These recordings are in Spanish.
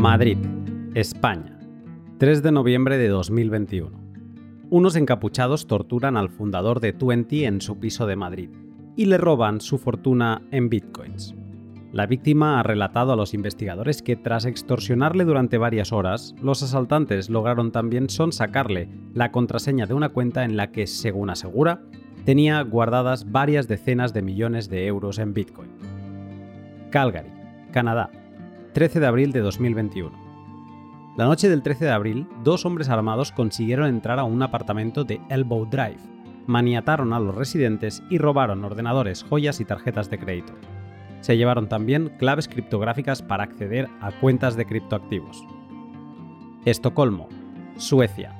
Madrid, España, 3 de noviembre de 2021. Unos encapuchados torturan al fundador de Twenty en su piso de Madrid y le roban su fortuna en bitcoins. La víctima ha relatado a los investigadores que tras extorsionarle durante varias horas, los asaltantes lograron también sonsacarle la contraseña de una cuenta en la que, según asegura, tenía guardadas varias decenas de millones de euros en bitcoin. Calgary, Canadá, 13 de abril de 2021. La noche del 13 de abril, dos hombres armados consiguieron entrar a un apartamento de Elbow Drive, maniataron a los residentes y robaron ordenadores, joyas y tarjetas de crédito. Se llevaron también claves criptográficas para acceder a cuentas de criptoactivos. Estocolmo, Suecia,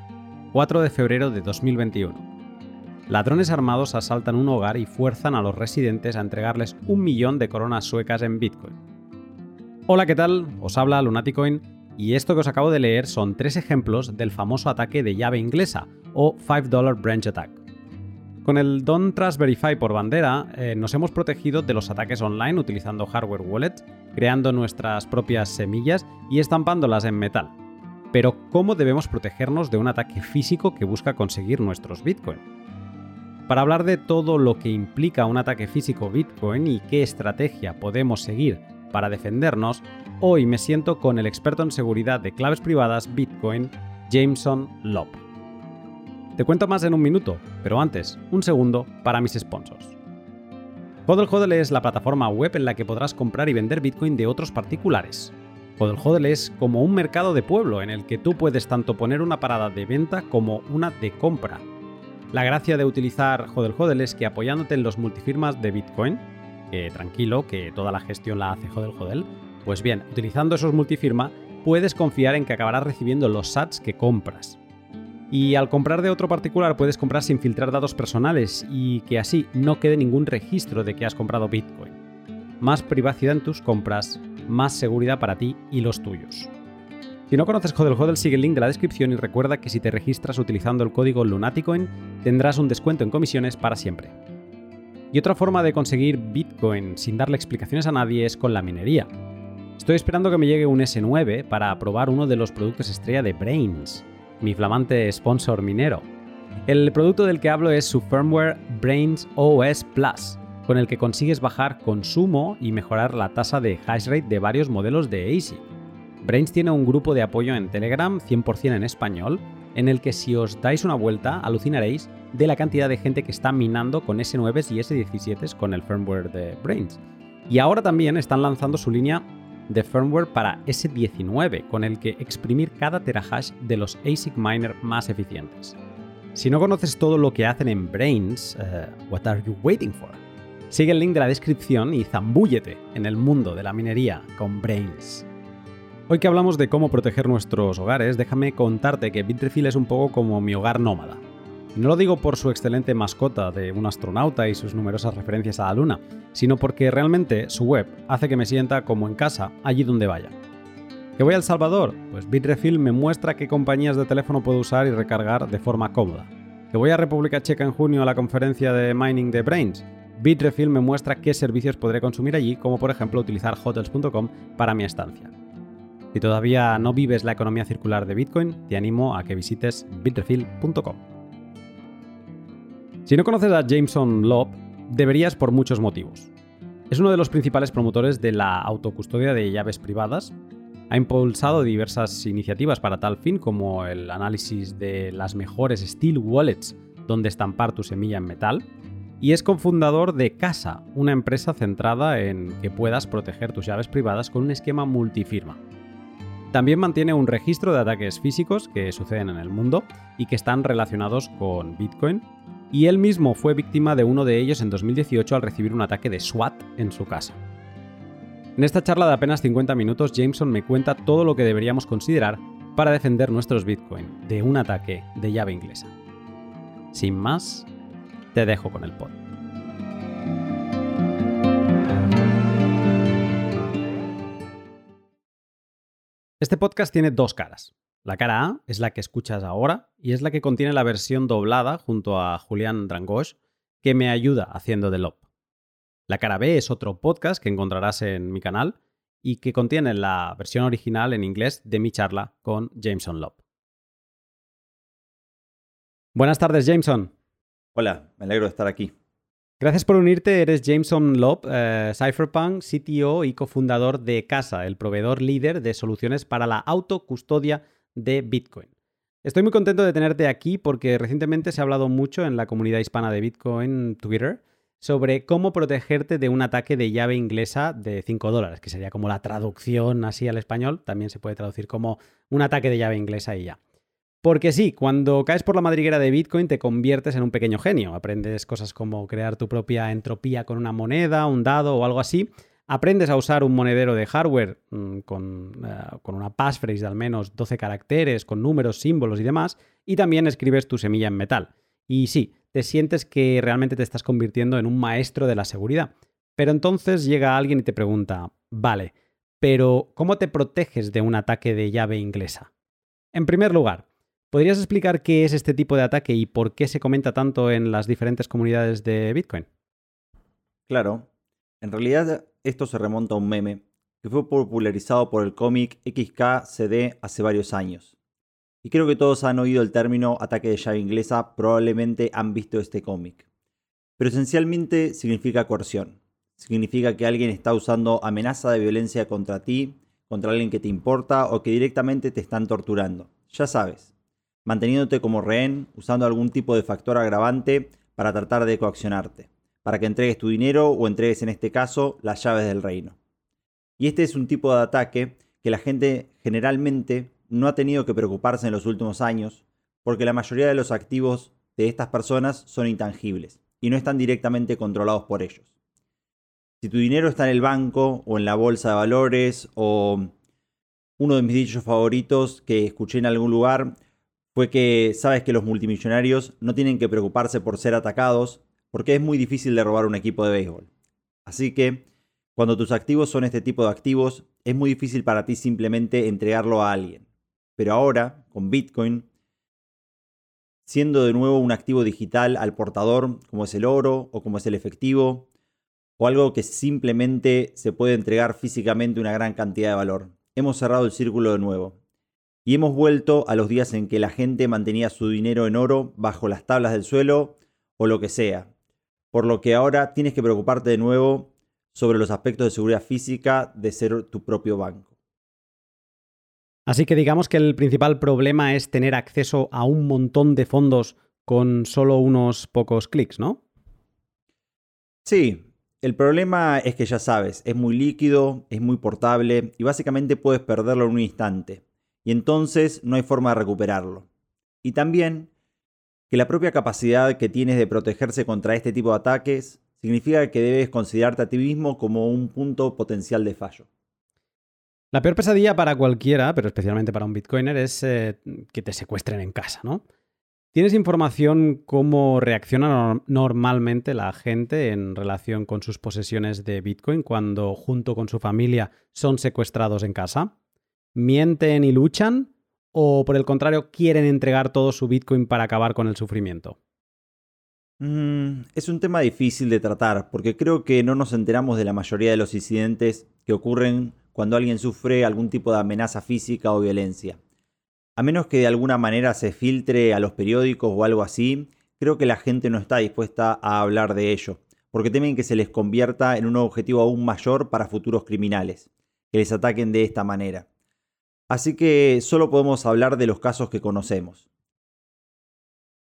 4 de febrero de 2021. Ladrones armados asaltan un hogar y fuerzan a los residentes a entregarles un millón de coronas suecas en Bitcoin. Hola, ¿qué tal? Os habla Lunaticoin y esto que os acabo de leer son tres ejemplos del famoso ataque de llave inglesa o $5 Branch Attack. Con el Don't Trust Verify por bandera, eh, nos hemos protegido de los ataques online utilizando hardware wallets, creando nuestras propias semillas y estampándolas en metal. Pero, ¿cómo debemos protegernos de un ataque físico que busca conseguir nuestros Bitcoin? Para hablar de todo lo que implica un ataque físico Bitcoin y qué estrategia podemos seguir para defendernos, hoy me siento con el experto en seguridad de claves privadas Bitcoin, Jameson Lopp. Te cuento más en un minuto, pero antes, un segundo para mis sponsors. Hodl Hodl es la plataforma web en la que podrás comprar y vender Bitcoin de otros particulares. Hodl Hodl es como un mercado de pueblo en el que tú puedes tanto poner una parada de venta como una de compra. La gracia de utilizar Hodl Hodl es que apoyándote en los multifirmas de Bitcoin, que tranquilo, que toda la gestión la hace Hodel Hodel, pues bien, utilizando esos multifirma, puedes confiar en que acabarás recibiendo los sats que compras. Y al comprar de otro particular puedes comprar sin filtrar datos personales y que así no quede ningún registro de que has comprado Bitcoin. Más privacidad en tus compras, más seguridad para ti y los tuyos. Si no conoces Hodel Hodel, sigue el link de la descripción y recuerda que si te registras utilizando el código Lunaticoin tendrás un descuento en comisiones para siempre. Y otra forma de conseguir Bitcoin sin darle explicaciones a nadie es con la minería. Estoy esperando que me llegue un S9 para probar uno de los productos estrella de Brains, mi flamante sponsor minero. El producto del que hablo es su firmware Brains OS Plus, con el que consigues bajar consumo y mejorar la tasa de hash rate de varios modelos de ASIC. Brains tiene un grupo de apoyo en Telegram 100% en español, en el que si os dais una vuelta alucinaréis de la cantidad de gente que está minando con S9 y S17 con el firmware de Brains. Y ahora también están lanzando su línea de firmware para S19, con el que exprimir cada terahash de los ASIC miner más eficientes. Si no conoces todo lo que hacen en Brains, eh, what are you waiting for? Sigue el link de la descripción y zambúllete en el mundo de la minería con Brains. Hoy que hablamos de cómo proteger nuestros hogares, déjame contarte que Bitrefill es un poco como mi hogar nómada. No lo digo por su excelente mascota de un astronauta y sus numerosas referencias a la Luna, sino porque realmente su web hace que me sienta como en casa allí donde vaya. ¿Que voy a El Salvador? Pues Bitrefill me muestra qué compañías de teléfono puedo usar y recargar de forma cómoda. ¿Que voy a República Checa en junio a la conferencia de mining de Brains? Bitrefill me muestra qué servicios podré consumir allí, como por ejemplo utilizar hotels.com para mi estancia. Si todavía no vives la economía circular de Bitcoin, te animo a que visites bitrefill.com. Si no conoces a Jameson Lobb, deberías por muchos motivos. Es uno de los principales promotores de la autocustodia de llaves privadas. Ha impulsado diversas iniciativas para tal fin, como el análisis de las mejores steel wallets donde estampar tu semilla en metal. Y es cofundador de Casa, una empresa centrada en que puedas proteger tus llaves privadas con un esquema multifirma. También mantiene un registro de ataques físicos que suceden en el mundo y que están relacionados con Bitcoin, y él mismo fue víctima de uno de ellos en 2018 al recibir un ataque de SWAT en su casa. En esta charla de apenas 50 minutos, Jameson me cuenta todo lo que deberíamos considerar para defender nuestros Bitcoin de un ataque de llave inglesa. Sin más, te dejo con el pod. Este podcast tiene dos caras. La cara A es la que escuchas ahora y es la que contiene la versión doblada junto a Julián Drangosh que me ayuda haciendo de LOP. La cara B es otro podcast que encontrarás en mi canal y que contiene la versión original en inglés de mi charla con Jameson Lop. Buenas tardes, Jameson. Hola, me alegro de estar aquí. Gracias por unirte. Eres Jameson Lop, eh, Cypherpunk, CTO y cofundador de Casa, el proveedor líder de soluciones para la autocustodia de Bitcoin. Estoy muy contento de tenerte aquí porque recientemente se ha hablado mucho en la comunidad hispana de Bitcoin Twitter sobre cómo protegerte de un ataque de llave inglesa de 5 dólares, que sería como la traducción así al español, también se puede traducir como un ataque de llave inglesa y ya. Porque sí, cuando caes por la madriguera de Bitcoin te conviertes en un pequeño genio, aprendes cosas como crear tu propia entropía con una moneda, un dado o algo así, aprendes a usar un monedero de hardware mm, con, eh, con, una passphrase de al menos 12 caracteres, con números, símbolos y demás, y también escribes tu semilla en metal. Y sí, te sientes que realmente te estás convirtiendo en un maestro de la seguridad. Pero entonces llega alguien y te pregunta, vale, pero ¿cómo te proteges de un ataque de llave inglesa? En primer lugar, ¿podrías explicar qué es este tipo de ataque y por qué se comenta tanto en las diferentes comunidades de Bitcoin? Claro, en realidad esto se remonta a un meme que fue popularizado por el cómic XKCD hace varios años. Y creo que todos han oído el término ataque de llave inglesa, probablemente han visto este cómic. Pero esencialmente significa coerción. Significa que alguien está usando amenaza de violencia contra ti, contra alguien que te importa o que directamente te están torturando. Ya sabes, manteniéndote como rehén, usando algún tipo de factor agravante para tratar de coaccionarte para que entregues tu dinero o entregues en este caso las llaves del reino. Y este es un tipo de ataque que la gente generalmente no ha tenido que preocuparse en los últimos años porque la mayoría de los activos de estas personas son intangibles y no están directamente controlados por ellos. Si tu dinero está en el banco o en la bolsa de valores o uno de mis dichos favoritos que escuché en algún lugar fue que sabes que los multimillonarios no tienen que preocuparse por ser atacados porque es muy difícil de robar un equipo de béisbol. Así que, cuando tus activos son este tipo de activos, es muy difícil para ti simplemente entregarlo a alguien. Pero ahora, con Bitcoin, siendo de nuevo un activo digital al portador, como es el oro o como es el efectivo, o algo que simplemente se puede entregar físicamente una gran cantidad de valor. Hemos cerrado el círculo de nuevo. Y hemos vuelto a los días en que la gente mantenía su dinero en oro bajo las tablas del suelo o lo que sea, por lo que ahora tienes que preocuparte de nuevo sobre los aspectos de seguridad física de ser tu propio banco. Así que digamos que el principal problema es tener acceso a un montón de fondos con solo unos pocos clics, ¿no? Sí, el problema es que ya sabes, es muy líquido, es muy portable y básicamente puedes perderlo en un instante. Y entonces no hay forma de recuperarlo. Y también que la propia capacidad que tienes de protegerse contra este tipo de ataques significa que debes considerarte a ti mismo como un punto potencial de fallo. La peor pesadilla para cualquiera, pero especialmente para un bitcoiner, es eh, que te secuestren en casa, ¿no? ¿Tienes información cómo reacciona normalmente la gente en relación con sus posesiones de Bitcoin cuando junto con su familia son secuestrados en casa? ¿Mienten y luchan? ¿O por el contrario, quieren entregar todo su Bitcoin para acabar con el sufrimiento? Mm, es un tema difícil de tratar porque creo que no nos enteramos de la mayoría de los incidentes que ocurren cuando alguien sufre algún tipo de amenaza física o violencia. A menos que de alguna manera se filtre a los periódicos o algo así, creo que la gente no está dispuesta a hablar de ello, porque temen que se les convierta en un objetivo aún mayor para futuros criminales, que les ataquen de esta manera. Así que solo podemos hablar de los casos que conocemos.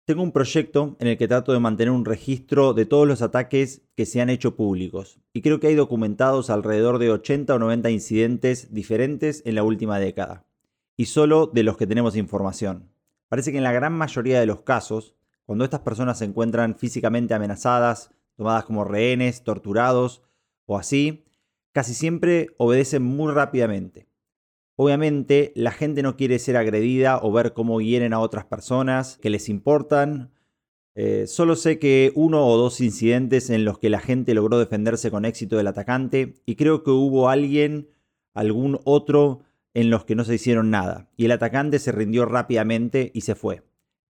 Tengo un proyecto en el que trato de mantener un registro de todos los ataques que se han hecho públicos, y creo que hay documentados alrededor de 80 o 90 incidentes diferentes en la última década, y solo de los que tenemos información. Parece que en la gran mayoría de los casos, cuando estas personas se encuentran físicamente amenazadas, tomadas como rehenes, torturados o así, casi siempre obedecen muy rápidamente. Obviamente la gente no quiere ser agredida o ver cómo hieren a otras personas que les importan. Eh, solo sé que uno o dos incidentes en los que la gente logró defenderse con éxito del atacante y creo que hubo alguien, algún otro, en los que no se hicieron nada y el atacante se rindió rápidamente y se fue.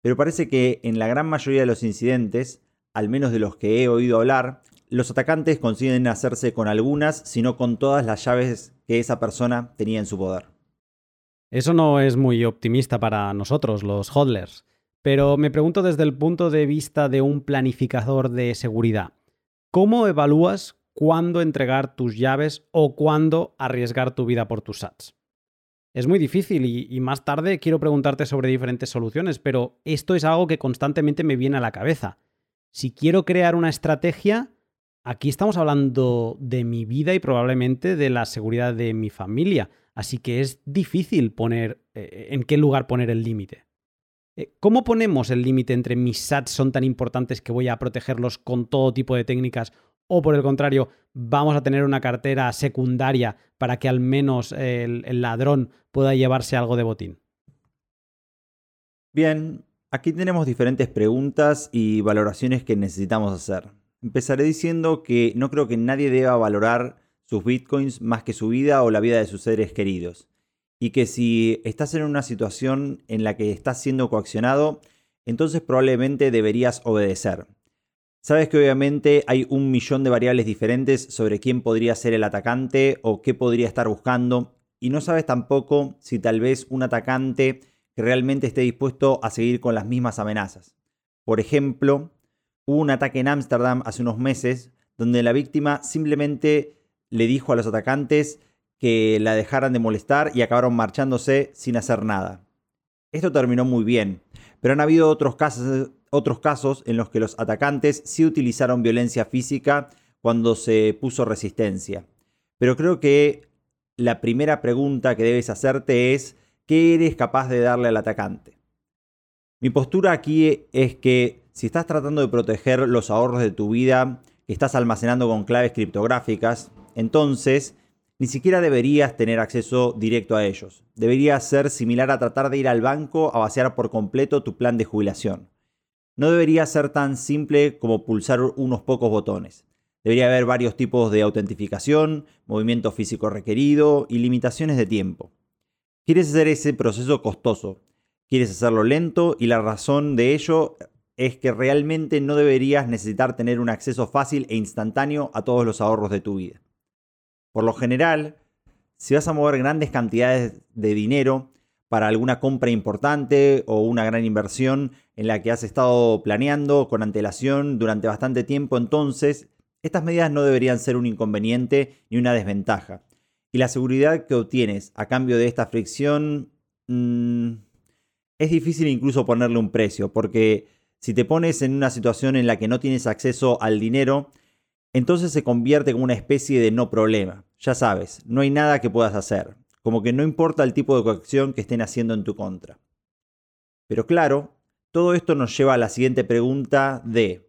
Pero parece que en la gran mayoría de los incidentes, al menos de los que he oído hablar, los atacantes consiguen hacerse con algunas, sino con todas las llaves que esa persona tenía en su poder. Eso no es muy optimista para nosotros, los hodlers, pero me pregunto desde el punto de vista de un planificador de seguridad, ¿cómo evalúas cuándo entregar tus llaves o cuándo arriesgar tu vida por tus sats? Es muy difícil y, y, más tarde quiero preguntarte sobre diferentes soluciones, pero esto es algo que constantemente me viene a la cabeza. Si quiero crear una estrategia, aquí estamos hablando de mi vida y probablemente de la seguridad de mi familia, así que es difícil poner eh, en qué lugar poner el límite. Eh, ¿Cómo ponemos el límite entre mis sats son tan importantes que voy a protegerlos con todo tipo de técnicas o por el contrario, vamos a tener una cartera secundaria para que al menos el, el ladrón pueda llevarse algo de botín? Bien, aquí tenemos diferentes preguntas y valoraciones que necesitamos hacer. Empezaré diciendo que no creo que nadie deba valorar sus bitcoins más que su vida o la vida de sus seres queridos. Y que si estás en una situación en la que estás siendo coaccionado, entonces probablemente deberías obedecer. Sabes que obviamente hay un millón de variables diferentes sobre quién podría ser el atacante o qué podría estar buscando, y no sabes tampoco si tal vez un atacante que realmente esté dispuesto a seguir con las mismas amenazas. Por ejemplo, hubo un ataque en Ámsterdam hace unos meses donde la víctima simplemente le dijo a los atacantes que la dejaran de molestar y acabaron marchándose sin hacer nada. Esto terminó muy bien, pero han habido otros casos, otros casos en los que los atacantes sí utilizaron violencia física cuando se puso resistencia. Pero creo que la primera pregunta que debes hacerte es, ¿qué eres capaz de darle al atacante? Mi postura aquí es que si estás tratando de proteger los ahorros de tu vida que estás almacenando con claves criptográficas, entonces ni siquiera deberías tener acceso directo a ellos. Debería ser similar a tratar de ir al banco a vaciar por completo tu plan de jubilación. No debería ser tan simple como pulsar unos pocos botones. Debería haber varios tipos de autentificación, movimiento físico requerido y limitaciones de tiempo. Quieres hacer ese proceso costoso, quieres hacerlo lento y la razón de ello es que realmente no deberías necesitar tener un acceso fácil e instantáneo a todos los ahorros de tu vida. Por lo general, si vas a mover grandes cantidades de dinero para alguna compra importante o una gran inversión en la que has estado planeando con antelación durante bastante tiempo, entonces estas medidas no deberían ser un inconveniente ni una desventaja. Y la seguridad que obtienes a cambio de esta fricción mmm, es difícil incluso ponerle un precio, porque si te pones en una situación en la que no tienes acceso al dinero, entonces se convierte en una especie de no problema. Ya sabes, no hay nada que puedas hacer, como que no importa el tipo de coacción que estén haciendo en tu contra. Pero claro, todo esto nos lleva a la siguiente pregunta de,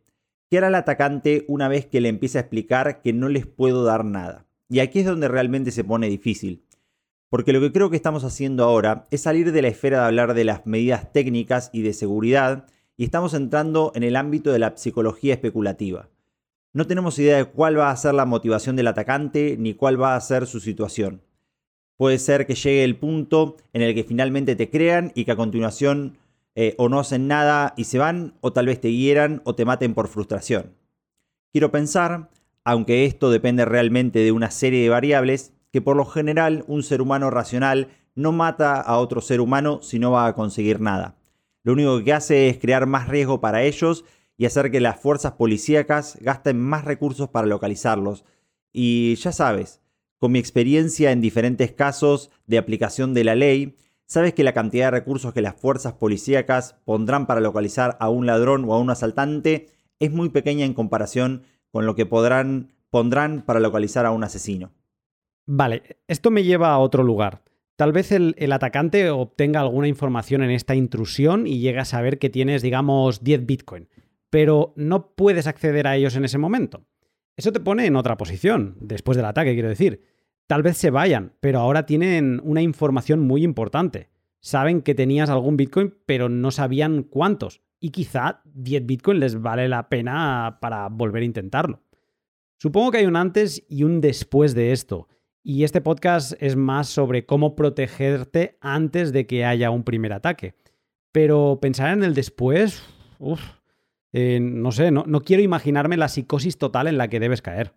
¿qué hará el atacante una vez que le empiece a explicar que no les puedo dar nada? Y aquí es donde realmente se pone difícil. Porque lo que creo que estamos haciendo ahora es salir de la esfera de hablar de las medidas técnicas y de seguridad y estamos entrando en el ámbito de la psicología especulativa. No tenemos idea de cuál va a ser la motivación del atacante ni cuál va a ser su situación. Puede ser que llegue el punto en el que finalmente te crean y que a continuación eh, o no hacen nada y se van, o tal vez te hieran o te maten por frustración. Quiero pensar, aunque esto depende realmente de una serie de variables, que por lo general un ser humano racional no mata a otro ser humano si no va a conseguir nada. Lo único que hace es crear más riesgo para ellos y hacer que las fuerzas policíacas gasten más recursos para localizarlos. Y ya sabes, con mi experiencia en diferentes casos de aplicación de la ley, sabes que la cantidad de recursos que las fuerzas policíacas pondrán para localizar a un ladrón o a un asaltante es muy pequeña en comparación con lo que podrán, pondrán para localizar a un asesino. Vale, esto me lleva a otro lugar. Tal vez el, atacante obtenga alguna información en esta intrusión y llegue a saber que tienes, digamos, 10 Bitcoin pero no puedes acceder a ellos en ese momento. Eso te pone en otra posición, después del ataque, quiero decir. Tal vez se vayan, pero ahora tienen una información muy importante. Saben que tenías algún Bitcoin, pero no sabían cuántos. Y quizá 10 Bitcoin les vale la pena para volver a intentarlo. Supongo que hay un antes y un después de esto. Y este podcast es más sobre cómo protegerte antes de que haya un primer ataque. Pero pensar en el después, Eh, no sé, no, no quiero imaginarme la psicosis total en la que debes caer.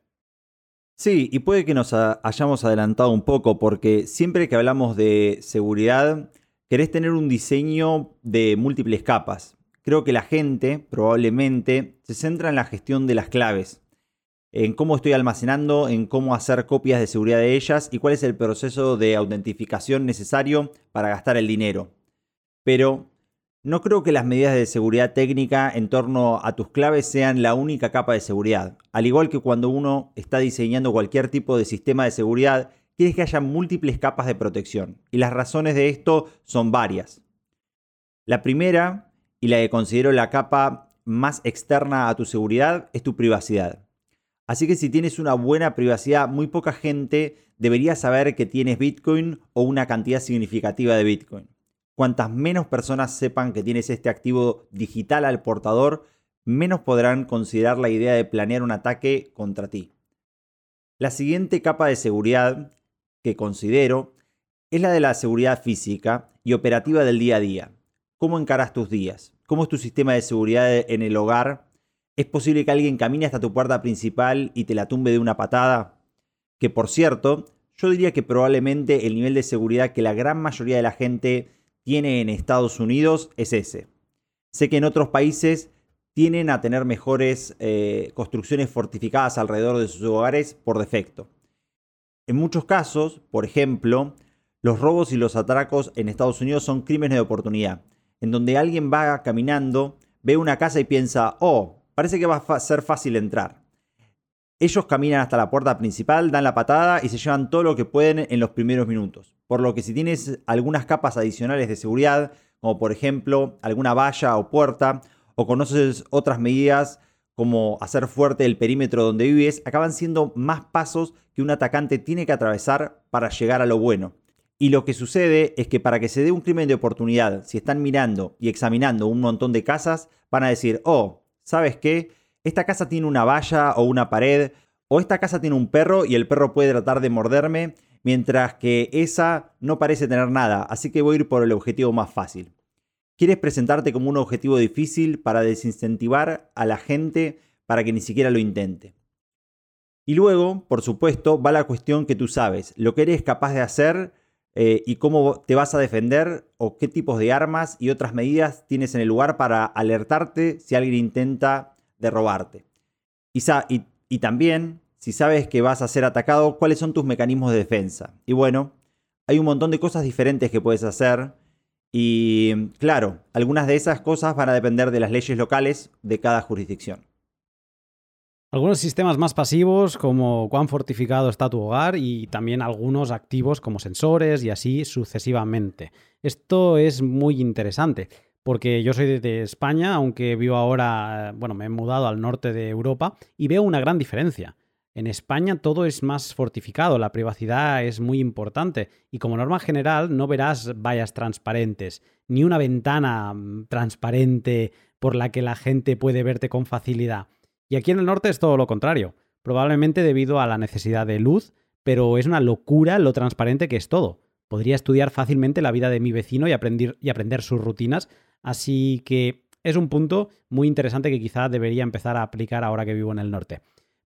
Sí, y puede que nos hayamos adelantado un poco, porque siempre que hablamos de seguridad, querés tener un diseño de múltiples capas. Creo que la gente probablemente se centra en la gestión de las claves, en cómo estoy almacenando, en cómo hacer copias de seguridad de ellas y cuál es el proceso de autentificación necesario para gastar el dinero. Pero no creo que las medidas de seguridad técnica en torno a tus claves sean la única capa de seguridad. Al igual que cuando uno está diseñando cualquier tipo de sistema de seguridad, quieres que haya múltiples capas de protección. Y las razones de esto son varias. La primera, y la que considero la capa más externa a tu seguridad, es tu privacidad. Así que si tienes una buena privacidad, muy poca gente debería saber que tienes Bitcoin o una cantidad significativa de Bitcoin. Cuantas menos personas sepan que tienes este activo digital al portador, menos podrán considerar la idea de planear un ataque contra ti. La siguiente capa de seguridad que considero es la de la seguridad física y operativa del día a día. ¿Cómo encaras tus días? ¿Cómo es tu sistema de seguridad en el hogar? ¿Es posible que alguien camine hasta tu puerta principal y te la tumbe de una patada? Que por cierto, yo diría que probablemente el nivel de seguridad que la gran mayoría de la gente tiene en Estados Unidos es ese. Sé que en otros países tienen a tener mejores eh, construcciones fortificadas alrededor de sus hogares por defecto. En muchos casos, por ejemplo, los robos y los atracos en Estados Unidos son crímenes de oportunidad, en donde alguien va caminando, ve una casa y piensa, oh, parece que va a ser fácil entrar. Ellos caminan hasta la puerta principal, dan la patada y se llevan todo lo que pueden en los primeros minutos. Por lo que si tienes algunas capas adicionales de seguridad, como por ejemplo alguna valla o puerta, o conoces otras medidas como hacer fuerte el perímetro donde vives, acaban siendo más pasos que un atacante tiene que atravesar para llegar a lo bueno. Y lo que sucede es que para que se dé un crimen de oportunidad, si están mirando y examinando un montón de casas, van a decir, oh, ¿sabes qué? esta casa tiene una valla o una pared, o esta casa tiene un perro y el perro puede tratar de morderme, mientras que esa no parece tener nada, así que voy a ir por el objetivo más fácil. ¿Quieres presentarte como un objetivo difícil para desincentivar a la gente para que ni siquiera lo intente? Y luego, por supuesto, va la cuestión que tú sabes, lo que eres capaz de hacer eh, y cómo te vas a defender o qué tipos de armas y otras medidas tienes en el lugar para alertarte si alguien intenta de robarte. Y, y, también, si sabes que vas a ser atacado, cuáles son tus mecanismos de defensa. Y bueno, hay un montón de cosas diferentes que puedes hacer. Y claro, algunas de esas cosas van a depender de las leyes locales de cada jurisdicción. Algunos sistemas más pasivos como cuán fortificado está tu hogar y también algunos activos como sensores y así sucesivamente. Esto es muy interesante porque yo soy de España, aunque vivo ahora, bueno, me he mudado al norte de Europa y veo una gran diferencia. En España todo es más fortificado, la privacidad es muy importante y como norma general no verás vallas transparentes, ni una ventana mm, transparente por la que la gente puede verte con facilidad. Y aquí en el norte es todo lo contrario, probablemente debido a la necesidad de luz, pero es una locura lo transparente que es todo. Podría estudiar fácilmente la vida de mi vecino y aprender, y aprender sus rutinas Así que es un punto muy interesante que quizá debería empezar a aplicar ahora que vivo en el norte.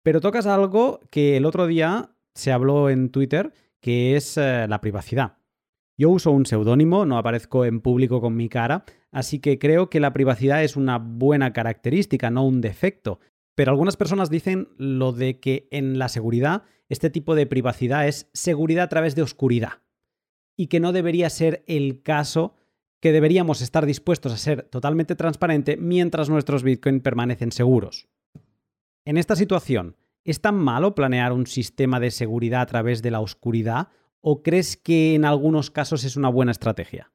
Pero tocas algo que el otro día se habló en Twitter, que es eh, la privacidad. Yo uso un seudónimo, no aparezco en público con mi cara, así que creo que la privacidad es una buena característica, no un defecto. Pero algunas personas dicen lo de que en la seguridad este tipo de privacidad es seguridad a través de oscuridad y que no debería ser el caso que deberíamos estar dispuestos a ser totalmente transparente mientras nuestros Bitcoin permanecen seguros. En esta situación, ¿es tan malo planear un sistema de seguridad a través de la oscuridad o crees que en algunos casos es una buena estrategia?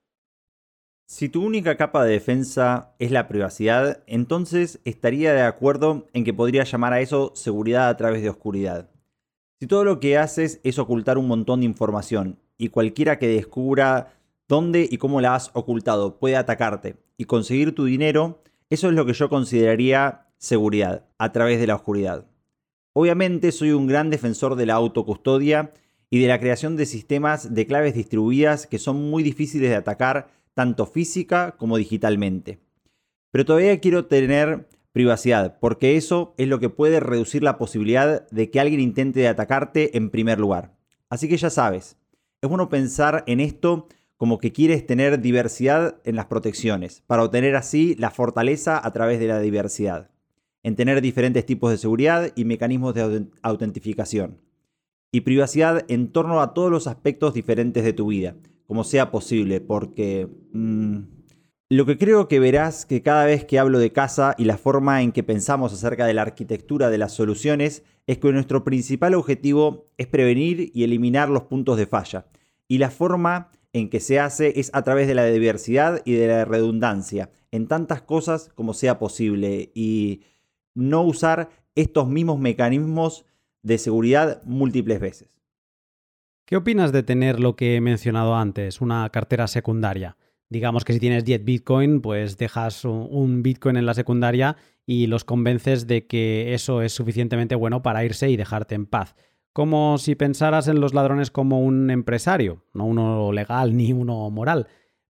Si tu única capa de defensa es la privacidad, entonces estaría de acuerdo en que podría llamar a eso seguridad a través de oscuridad. Si todo lo que haces es ocultar un montón de información y cualquiera que descubra dónde y cómo la has ocultado puede atacarte y conseguir tu dinero, eso es lo que yo consideraría seguridad a través de la oscuridad. Obviamente soy un gran defensor de la autocustodia y de la creación de sistemas de claves distribuidas que son muy difíciles de atacar tanto física como digitalmente. Pero todavía quiero tener privacidad, porque eso es lo que puede reducir la posibilidad de que alguien intente atacarte en primer lugar. Así que ya sabes, es bueno pensar en esto como que quieres tener diversidad en las protecciones, para obtener así la fortaleza a través de la diversidad, en tener diferentes tipos de seguridad y mecanismos de autentificación, y privacidad en torno a todos los aspectos diferentes de tu vida, como sea posible, porque... Mmm, lo que creo que verás que cada vez que hablo de casa y la forma en que pensamos acerca de la arquitectura de las soluciones es que nuestro principal objetivo es prevenir y eliminar los puntos de falla. Y la forma en que se hace es a través de la diversidad y de la redundancia, en tantas cosas como sea posible, y no usar estos mismos mecanismos de seguridad múltiples veces. ¿Qué opinas de tener lo que he mencionado antes, una cartera secundaria? Digamos que si tienes 10 Bitcoin, pues dejas un Bitcoin en la secundaria y los convences de que eso es suficientemente bueno para irse y dejarte en paz como si pensaras en los ladrones como un empresario, no uno legal ni uno moral.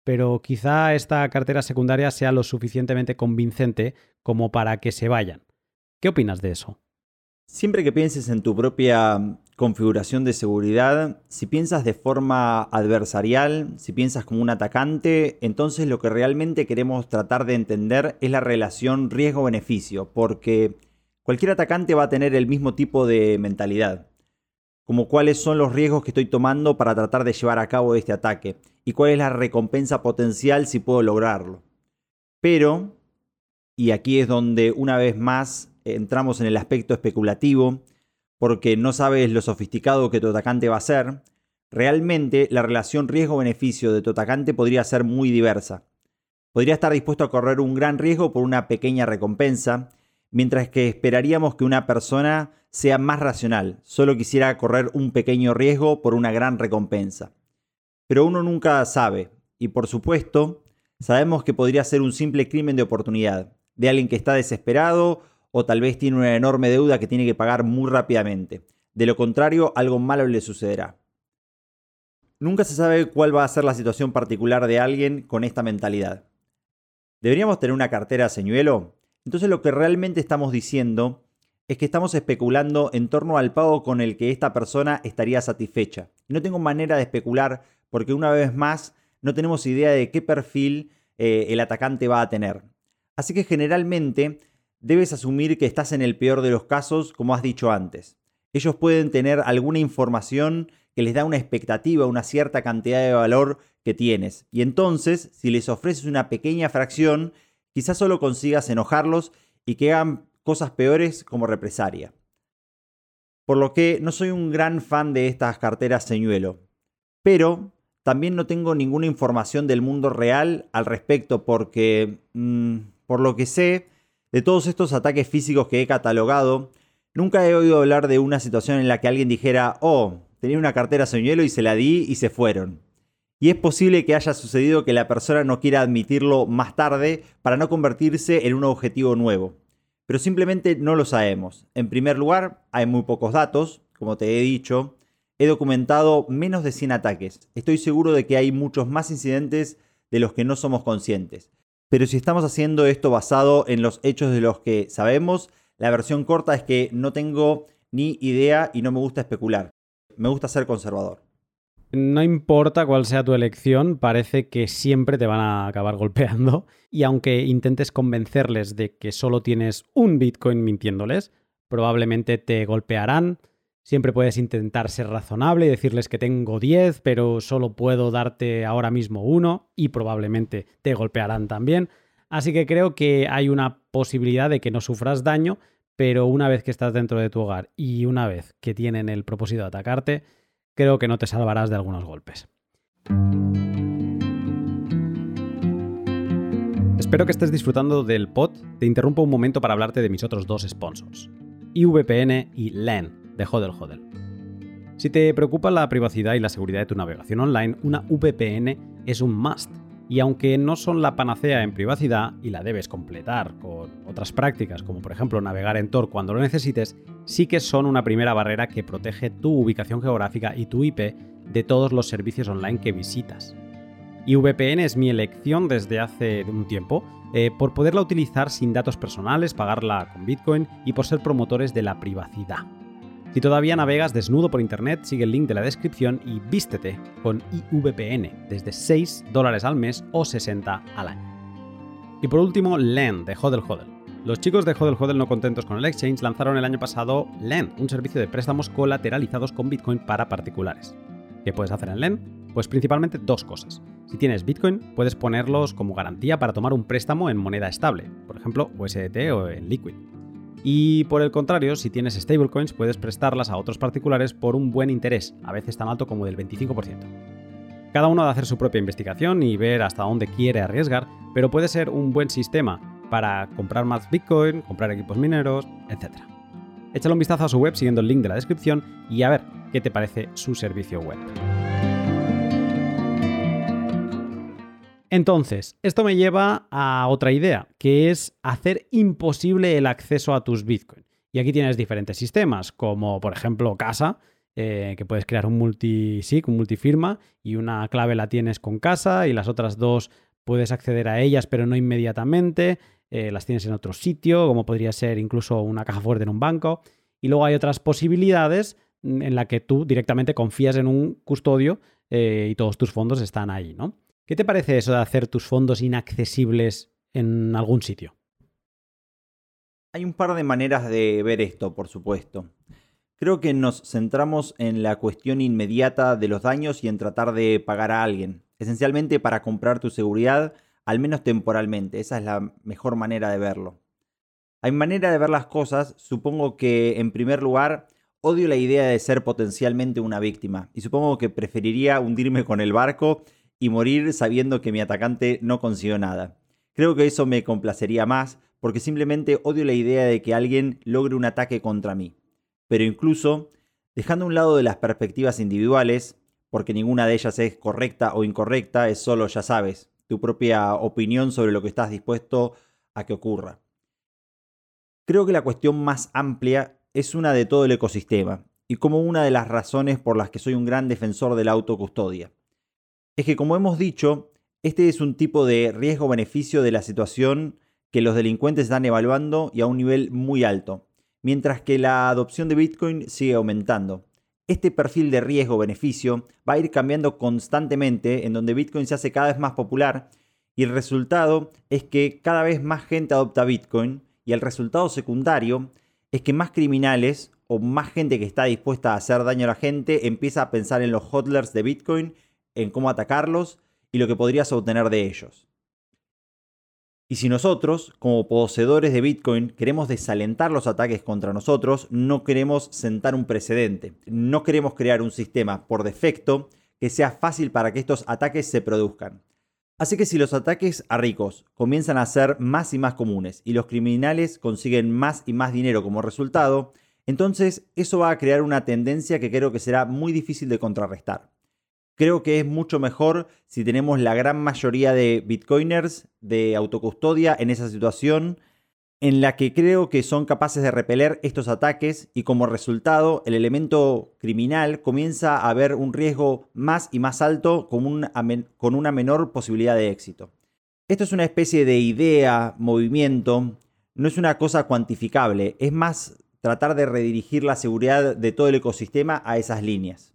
Pero quizá esta cartera secundaria sea lo suficientemente convincente como para que se vayan. ¿Qué opinas de eso? Siempre que pienses en tu propia configuración de seguridad, si piensas de forma adversarial, si piensas como un atacante, entonces lo que realmente queremos tratar de entender es la relación riesgo-beneficio, porque cualquier atacante va a tener el mismo tipo de mentalidad como cuáles son los riesgos que estoy tomando para tratar de llevar a cabo este ataque y cuál es la recompensa potencial si puedo lograrlo. Pero, y aquí es donde una vez más entramos en el aspecto especulativo, porque no sabes lo sofisticado que tu atacante va a ser, realmente la relación riesgo-beneficio de tu atacante podría ser muy diversa. Podría estar dispuesto a correr un gran riesgo por una pequeña recompensa, mientras que esperaríamos que una persona sea más racional, solo quisiera correr un pequeño riesgo por una gran recompensa. Pero uno nunca sabe, y por supuesto, sabemos que podría ser un simple crimen de oportunidad, de alguien que está desesperado o tal vez tiene una enorme deuda que tiene que pagar muy rápidamente. De lo contrario, algo malo le sucederá. Nunca se sabe cuál va a ser la situación particular de alguien con esta mentalidad. ¿Deberíamos tener una cartera señuelo? Entonces lo que realmente estamos diciendo es que estamos especulando en torno al pago con el que esta persona estaría satisfecha. No tengo manera de especular porque una vez más no tenemos idea de qué perfil eh, el atacante va a tener. Así que generalmente debes asumir que estás en el peor de los casos, como has dicho antes. Ellos pueden tener alguna información que les da una expectativa, una cierta cantidad de valor que tienes. Y entonces, si les ofreces una pequeña fracción, quizás solo consigas enojarlos y que hagan cosas peores como represalia. Por lo que no soy un gran fan de estas carteras señuelo, pero también no tengo ninguna información del mundo real al respecto porque, mm, por lo que sé, de todos estos ataques físicos que he catalogado, nunca he oído hablar de una situación en la que alguien dijera, oh, tenía una cartera señuelo y se la di y se fueron. Y es posible que haya sucedido que la persona no quiera admitirlo más tarde para no convertirse en un objetivo nuevo. Pero simplemente no lo sabemos. En primer lugar, hay muy pocos datos, como te he dicho. He documentado menos de 100 ataques. Estoy seguro de que hay muchos más incidentes de los que no somos conscientes. Pero si estamos haciendo esto basado en los hechos de los que sabemos, la versión corta es que no tengo ni idea y no me gusta especular. Me gusta ser conservador. No importa cuál sea tu elección, parece que siempre te van a acabar golpeando. Y aunque intentes convencerles de que solo tienes un Bitcoin mintiéndoles, probablemente te golpearán. Siempre puedes intentar ser razonable y decirles que tengo 10, pero solo puedo darte ahora mismo uno y probablemente te golpearán también. Así que creo que hay una posibilidad de que no sufras daño, pero una vez que estás dentro de tu hogar y una vez que tienen el propósito de atacarte, creo que no te salvarás de algunos golpes. Espero que estés disfrutando del pod. Te interrumpo un momento para hablarte de mis otros dos sponsors, IVPN y LEN, de Hodel Hodel. Si te preocupa la privacidad y la seguridad de tu navegación online, una VPN es un must y aunque no son la panacea en privacidad y la debes completar con otras prácticas, como por ejemplo navegar en Tor cuando lo necesites, sí que son una primera barrera que protege tu ubicación geográfica y tu IP de todos los servicios online que visitas. Y VPN es mi elección desde hace un tiempo, eh, por poderla utilizar sin datos personales, pagarla con Bitcoin y por ser promotores de la privacidad. Si todavía navegas desnudo por internet, sigue el link de la descripción y vístete con IVPN desde 6 dólares al mes o 60 al año. Y por último, LEN de Hodel Hodel. Los chicos de Hodel Hodel no contentos con el exchange lanzaron el año pasado LEN, un servicio de préstamos colateralizados con Bitcoin para particulares. ¿Qué puedes hacer en LEN? Pues principalmente dos cosas. Si tienes Bitcoin, puedes ponerlos como garantía para tomar un préstamo en moneda estable, por ejemplo USDT o en Liquid. Y por el contrario, si tienes stablecoins, puedes prestarlas a otros particulares por un buen interés, a veces tan alto como del 25%. Cada uno ha de hacer su propia investigación y ver hasta dónde quiere arriesgar, pero puede ser un buen sistema para comprar más Bitcoin, comprar equipos mineros, etc. Échale un vistazo a su web siguiendo el link de la descripción y a ver qué te parece su servicio web. Entonces, esto me lleva a otra idea, que es hacer imposible el acceso a tus Bitcoin. Y aquí tienes diferentes sistemas, como por ejemplo Casa, eh, que puedes crear un multisig, un multifirma, y una clave la tienes con Casa y las otras dos puedes acceder a ellas, pero no inmediatamente. Eh, las tienes en otro sitio, como podría ser incluso una caja fuerte en un banco. Y luego hay otras posibilidades mm, en la que tú directamente confías en un custodio eh, y todos tus fondos están ahí, ¿no? ¿Qué te parece eso de hacer tus fondos inaccesibles en algún sitio? Hay un par de maneras de ver esto, por supuesto. Creo que nos centramos en la cuestión inmediata de los daños y en tratar de pagar a alguien, esencialmente para comprar tu seguridad, al menos temporalmente. Esa es la mejor manera de verlo. Hay manera de ver las cosas, supongo que en primer lugar odio la idea de ser potencialmente una víctima y supongo que preferiría hundirme con el barco y morir sabiendo que mi atacante no consiguió nada. Creo que eso me complacería más porque simplemente odio la idea de que alguien logre un ataque contra mí. Pero incluso, dejando a un lado de las perspectivas individuales, porque ninguna de ellas es correcta o incorrecta, es solo, ya sabes, tu propia opinión sobre lo que estás dispuesto a que ocurra. Creo que la cuestión más amplia es una de todo el ecosistema, y como una de las razones por las que soy un gran defensor de la autocustodia es que, como hemos dicho, este es un tipo de riesgo-beneficio de la situación que los delincuentes están evaluando y a un nivel muy alto, mientras que la adopción de Bitcoin sigue aumentando. Este perfil de riesgo-beneficio va a ir cambiando constantemente en donde Bitcoin se hace cada vez más popular y el resultado es que cada vez más gente adopta Bitcoin y el resultado secundario es que más criminales o más gente que está dispuesta a hacer daño a la gente empieza a pensar en los hodlers de Bitcoin en cómo atacarlos y lo que podrías obtener de ellos. Y si nosotros, como poseedores de Bitcoin, queremos desalentar los ataques contra nosotros, no queremos sentar un precedente, no queremos crear un sistema por defecto que sea fácil para que estos ataques se produzcan. Así que si los ataques a ricos comienzan a ser más y más comunes y los criminales consiguen más y más dinero como resultado, entonces eso va a crear una tendencia que creo que será muy difícil de contrarrestar. Creo que es mucho mejor si tenemos la gran mayoría de bitcoiners de autocustodia en esa situación en la que creo que son capaces de repeler estos ataques y como resultado el elemento criminal comienza a ver un riesgo más y más alto con, una menor posibilidad de éxito. Esto es una especie de idea, movimiento, no es una cosa cuantificable, es más tratar de redirigir la seguridad de todo el ecosistema a esas líneas.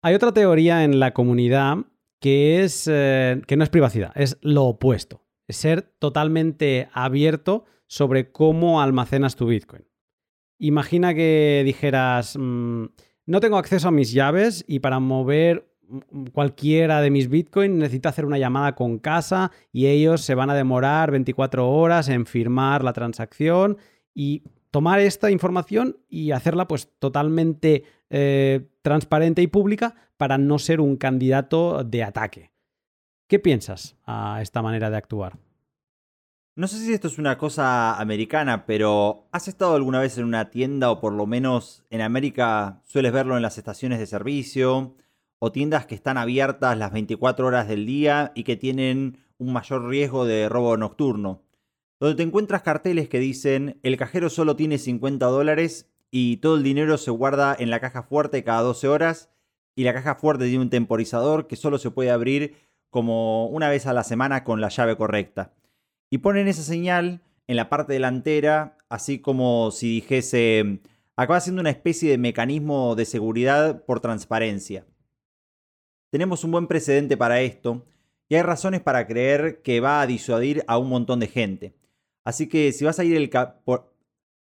Hay otra teoría en la comunidad que es eh, que no es privacidad, es lo opuesto. Es ser totalmente abierto sobre cómo almacenas tu Bitcoin. Imagina que dijeras, mm, no tengo acceso a mis llaves y para mover cualquiera de mis Bitcoin necesito hacer una llamada con casa y ellos se van a demorar 24 horas en firmar la transacción y tomar esta información y hacerla pues totalmente eh, transparente y pública para no ser un candidato de ataque. ¿Qué piensas a esta manera de actuar? No sé si esto es una cosa americana, pero ¿has estado alguna vez en una tienda o por lo menos en América sueles verlo en las estaciones de servicio o tiendas que están abiertas las 24 horas del día y que tienen un mayor riesgo de robo nocturno? Donde te encuentras carteles que dicen el cajero solo tiene 50 dólares y todo el dinero se guarda en la caja fuerte cada 12 horas y la caja fuerte tiene un temporizador que solo se puede abrir como una vez a la semana con la llave correcta. Y ponen esa señal en la parte delantera, así como si dijese, acaba siendo una especie de mecanismo de seguridad por transparencia. Tenemos un buen precedente para esto y hay razones para creer que va a disuadir a un montón de gente. Así que si vas a ir el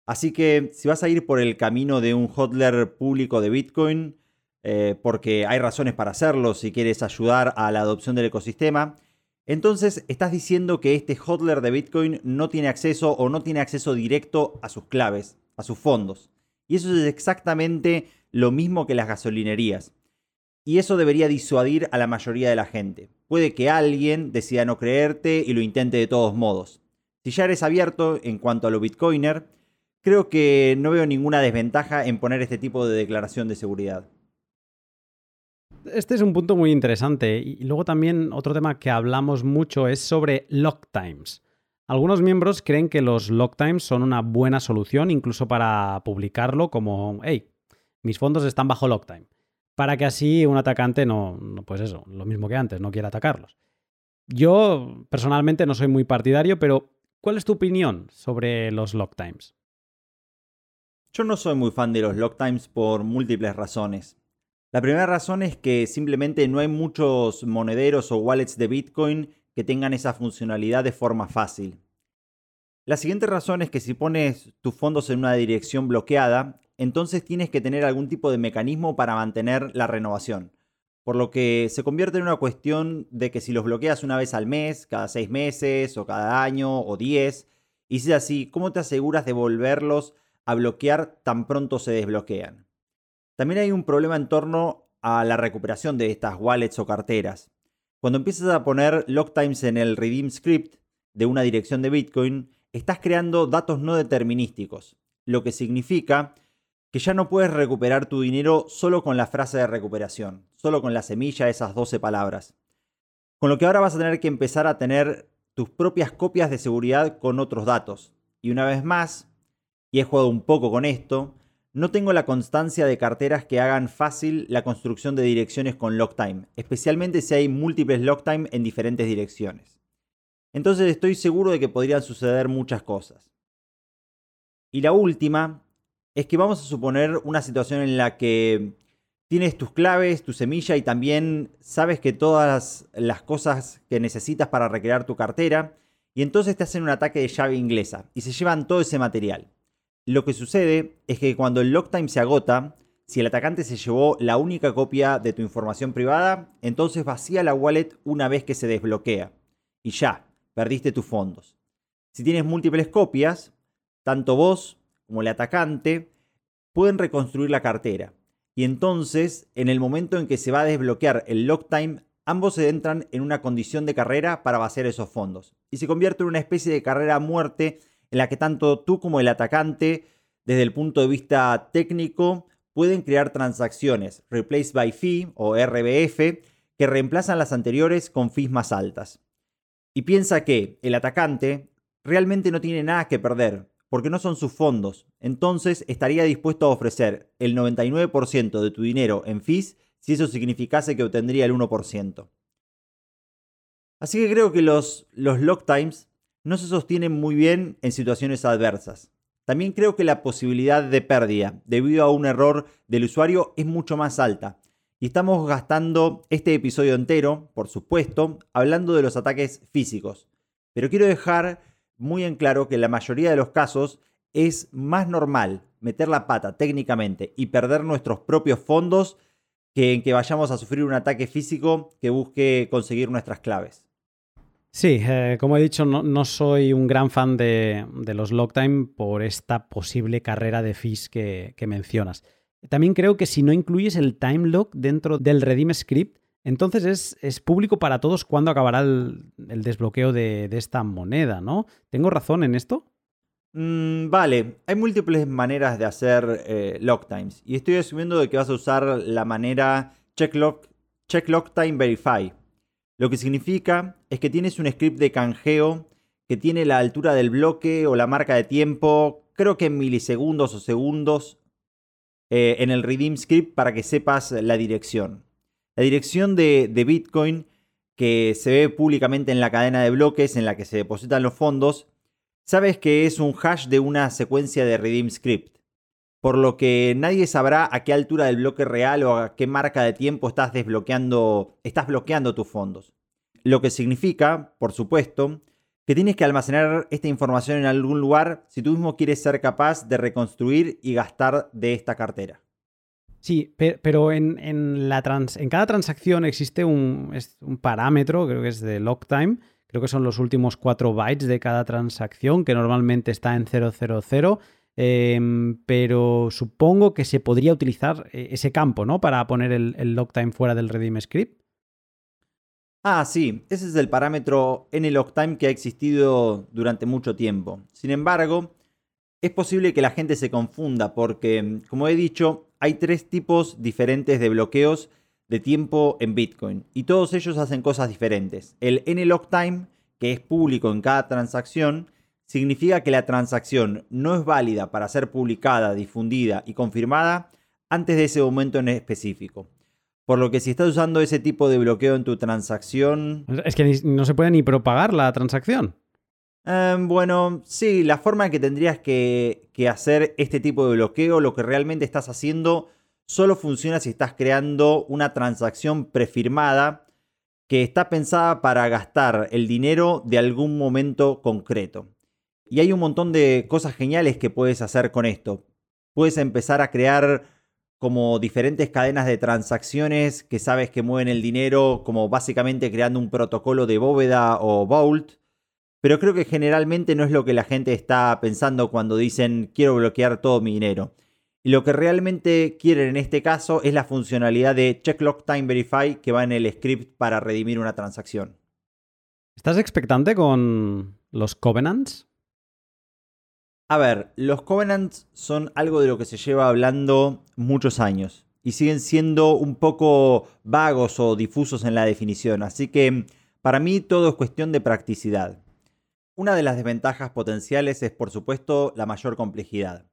Así que si vas a ir por el camino de un hodler público de Bitcoin, eh, porque hay razones para hacerlo si quieres ayudar a la adopción del ecosistema, entonces estás diciendo que este hodler de Bitcoin no tiene acceso o no tiene acceso directo a sus claves, a sus fondos. Y eso es exactamente lo mismo que las gasolinerías. Y eso debería disuadir a la mayoría de la gente. Puede que alguien decida no creerte y lo intente de todos modos. Si ya eres abierto en cuanto a lo bitcoiner, creo que no veo ninguna desventaja en poner este tipo de declaración de seguridad. Este es un punto muy interesante. Y luego también otro tema que hablamos mucho es sobre lock times. Algunos miembros creen que los lock times son una buena solución incluso para publicarlo como, hey, mis fondos están bajo lock time. Para que así un atacante no, pues eso, lo mismo que antes, no quiera atacarlos. Yo personalmente no soy muy partidario, pero ¿cuál es tu opinión sobre los lock times? Yo no soy muy fan de los lock times por múltiples razones. La primera razón es que simplemente no hay muchos monederos o wallets de Bitcoin que tengan esa funcionalidad de forma fácil. La siguiente razón es que si pones tus fondos en una dirección bloqueada, entonces tienes que tener algún tipo de mecanismo para mantener la renovación. Por lo que se convierte en una cuestión de que si los bloqueas una vez al mes, cada seis meses, o cada año, o diez, y si es así, ¿cómo te aseguras de volverlos a bloquear tan pronto se desbloquean. También hay un problema en torno a la recuperación de estas wallets o carteras. Cuando empiezas a poner lock times en el redeem script de una dirección de Bitcoin, estás creando datos no determinísticos, lo que significa que ya no puedes recuperar tu dinero solo con la frase de recuperación, solo con la semilla de esas 12 palabras. Con lo que ahora vas a tener que empezar a tener tus propias copias de seguridad con otros datos. Y una vez más, y he jugado un poco con esto, no tengo la constancia de carteras que hagan fácil la construcción de direcciones con Locktime, especialmente si hay múltiples Locktime en diferentes direcciones. Entonces estoy seguro de que podrían suceder muchas cosas. Y la última es que vamos a suponer una situación en la que tienes tus claves, tu semilla y también sabes que todas las cosas que necesitas para recrear tu cartera, y entonces te hacen un ataque de llave inglesa y se llevan todo ese material. Lo que sucede es que cuando el lock time se agota, si el atacante se llevó la única copia de tu información privada, entonces vacía la wallet una vez que se desbloquea. Y ya, perdiste tus fondos. Si tienes múltiples copias, tanto vos como el atacante pueden reconstruir la cartera. Y entonces, en el momento en que se va a desbloquear el lock time, ambos se entran en una condición de carrera para vaciar esos fondos. Y se convierte en una especie de carrera a muerte en la que tanto tú como el atacante, desde el punto de vista técnico, pueden crear transacciones Replace by Fee o RBF que reemplazan las anteriores con fees más altas. Y piensa que el atacante realmente no tiene nada que perder, porque no son sus fondos, entonces estaría dispuesto a ofrecer el 99% de tu dinero en fees si eso significase que obtendría el 1%. Así que creo que los, los lock times no se sostienen muy bien en situaciones adversas. También creo que la posibilidad de pérdida debido a un error del usuario es mucho más alta. Y estamos gastando este episodio entero, por supuesto, hablando de los ataques físicos. Pero quiero dejar muy en claro que en la mayoría de los casos es más normal meter la pata técnicamente y perder nuestros propios fondos que en que vayamos a sufrir un ataque físico que busque conseguir nuestras claves. Sí, eh, como he dicho, no, soy un gran fan de, los Locktime por esta posible carrera de fees que, mencionas. También creo que si no incluyes el time lock dentro del Redeem Script, entonces es, público para todos cuándo acabará el, desbloqueo de, esta moneda, ¿no? ¿Tengo razón en esto? Mm, vale, hay múltiples maneras de hacer eh, lock times y estoy asumiendo de que vas a usar la manera check lock, check lock time verify lo que significa es que tienes un script de canjeo que tiene la altura del bloque o la marca de tiempo, creo que en milisegundos o segundos, eh, en el redeem script para que sepas la dirección. La dirección de, Bitcoin que se ve públicamente en la cadena de bloques en la que se depositan los fondos, sabes que es un hash de una secuencia de redeem script, por lo que nadie sabrá a qué altura del bloque real o a qué marca de tiempo estás desbloqueando, estás bloqueando tus fondos. Lo que significa, por supuesto, que tienes que almacenar esta información en algún lugar si tú mismo quieres ser capaz de reconstruir y gastar de esta cartera. Sí, pero en, en cada transacción existe un, un, parámetro, creo que es de lock time, creo que son los últimos cuatro bytes de cada transacción, que normalmente está en 000, em, pero supongo que se podría utilizar eh, ese campo, ¿no? Para poner el, el lock time fuera del redeem script. Ah, sí, ese es el parámetro en el time que ha existido durante mucho tiempo. Sin embargo, es posible que la gente se confunda porque, como he dicho, hay tres tipos diferentes de bloqueos de tiempo en Bitcoin y todos ellos hacen cosas diferentes. El NLOC time, que es público en cada transacción, significa que la transacción no es válida para ser publicada, difundida y confirmada antes de ese momento en específico. Por lo que si estás usando ese tipo de bloqueo en tu transacción... Es que no se puede ni propagar la transacción. Em, bueno, sí, la forma en que tendrías que, que, hacer este tipo de bloqueo, lo que realmente estás haciendo, solo funciona si estás creando una transacción prefirmada que está pensada para gastar el dinero de algún momento concreto. Y hay un montón de cosas geniales que puedes hacer con esto. Puedes empezar a crear como diferentes cadenas de transacciones que sabes que mueven el dinero, como básicamente creando un protocolo de bóveda o vault. Pero creo que generalmente no es lo que la gente está pensando cuando dicen quiero bloquear todo mi dinero. Y lo que realmente quieren en este caso es la funcionalidad de Check Lock Time Verify que va en el script para redimir una transacción. ¿Estás expectante con los covenants? A ver, los covenants son algo de lo que se lleva hablando muchos años y siguen siendo un poco vagos o difusos en la definición, así que para mí todo es cuestión de practicidad. Una de las desventajas potenciales es por supuesto la mayor complejidad.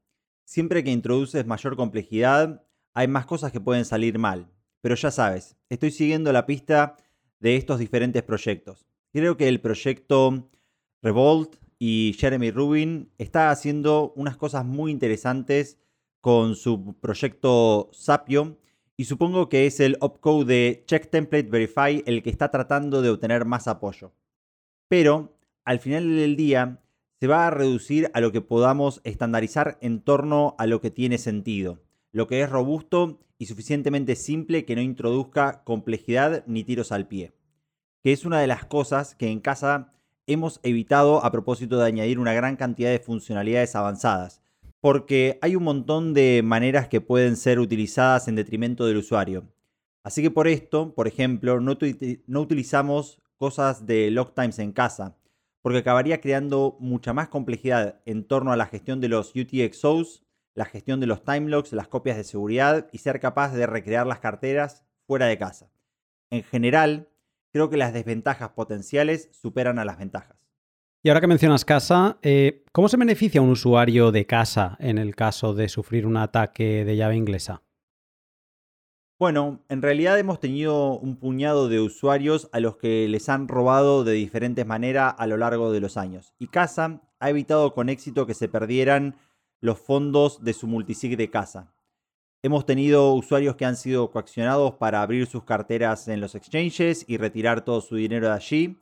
Siempre que introduces mayor complejidad hay más cosas que pueden salir mal, pero ya sabes, estoy siguiendo la pista de estos diferentes proyectos. Creo que el proyecto Revolt y Jeremy Rubin está haciendo unas cosas muy interesantes con su proyecto Sapio y supongo que es el opcode de Check Template Verify el que está tratando de obtener más apoyo. Pero al final del día se va a reducir a lo que podamos estandarizar en torno a lo que tiene sentido, lo que es robusto y suficientemente simple que no introduzca complejidad ni tiros al pie, que es una de las cosas que en casa hemos evitado a propósito de añadir una gran cantidad de funcionalidades avanzadas, porque hay un montón de maneras que pueden ser utilizadas en detrimento del usuario. Así que por esto, por ejemplo, no, utilizamos cosas de log times en casa, porque acabaría creando mucha más complejidad en torno a la gestión de los UTXOs, la gestión de los time logs, las copias de seguridad y ser capaz de recrear las carteras fuera de casa. En general, creo que las desventajas potenciales superan a las ventajas. Y ahora que mencionas casa, eh, ¿cómo se beneficia un usuario de casa en el caso de sufrir un ataque de llave inglesa? Bueno, en realidad hemos tenido un puñado de usuarios a los que les han robado de diferentes maneras a lo largo de los años. Y Casa ha evitado con éxito que se perdieran los fondos de su multisig de casa. Hemos tenido usuarios que han sido coaccionados para abrir sus carteras en los exchanges y retirar todo su dinero de allí,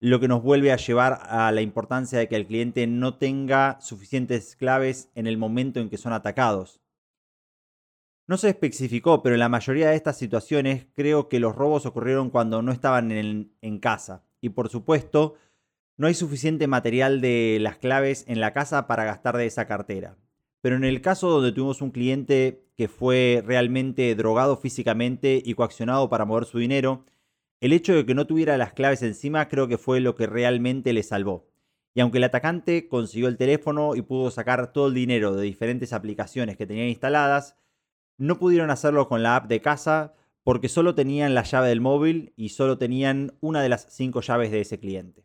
lo que nos vuelve a llevar a la importancia de que el cliente no tenga suficientes claves en el momento en que son atacados. No se especificó, pero en la mayoría de estas situaciones creo que los robos ocurrieron cuando no estaban en, en casa. Y por supuesto, no hay suficiente material de las claves en la casa para gastar de esa cartera. Pero en el caso donde tuvimos un cliente que fue realmente drogado físicamente y coaccionado para mover su dinero, el hecho de que no tuviera las claves encima creo que fue lo que realmente le salvó. Y aunque el atacante consiguió el teléfono y pudo sacar todo el dinero de diferentes aplicaciones que tenía instaladas, no pudieron hacerlo con la app de casa porque solo tenían la llave del móvil y solo tenían una de las cinco llaves de ese cliente.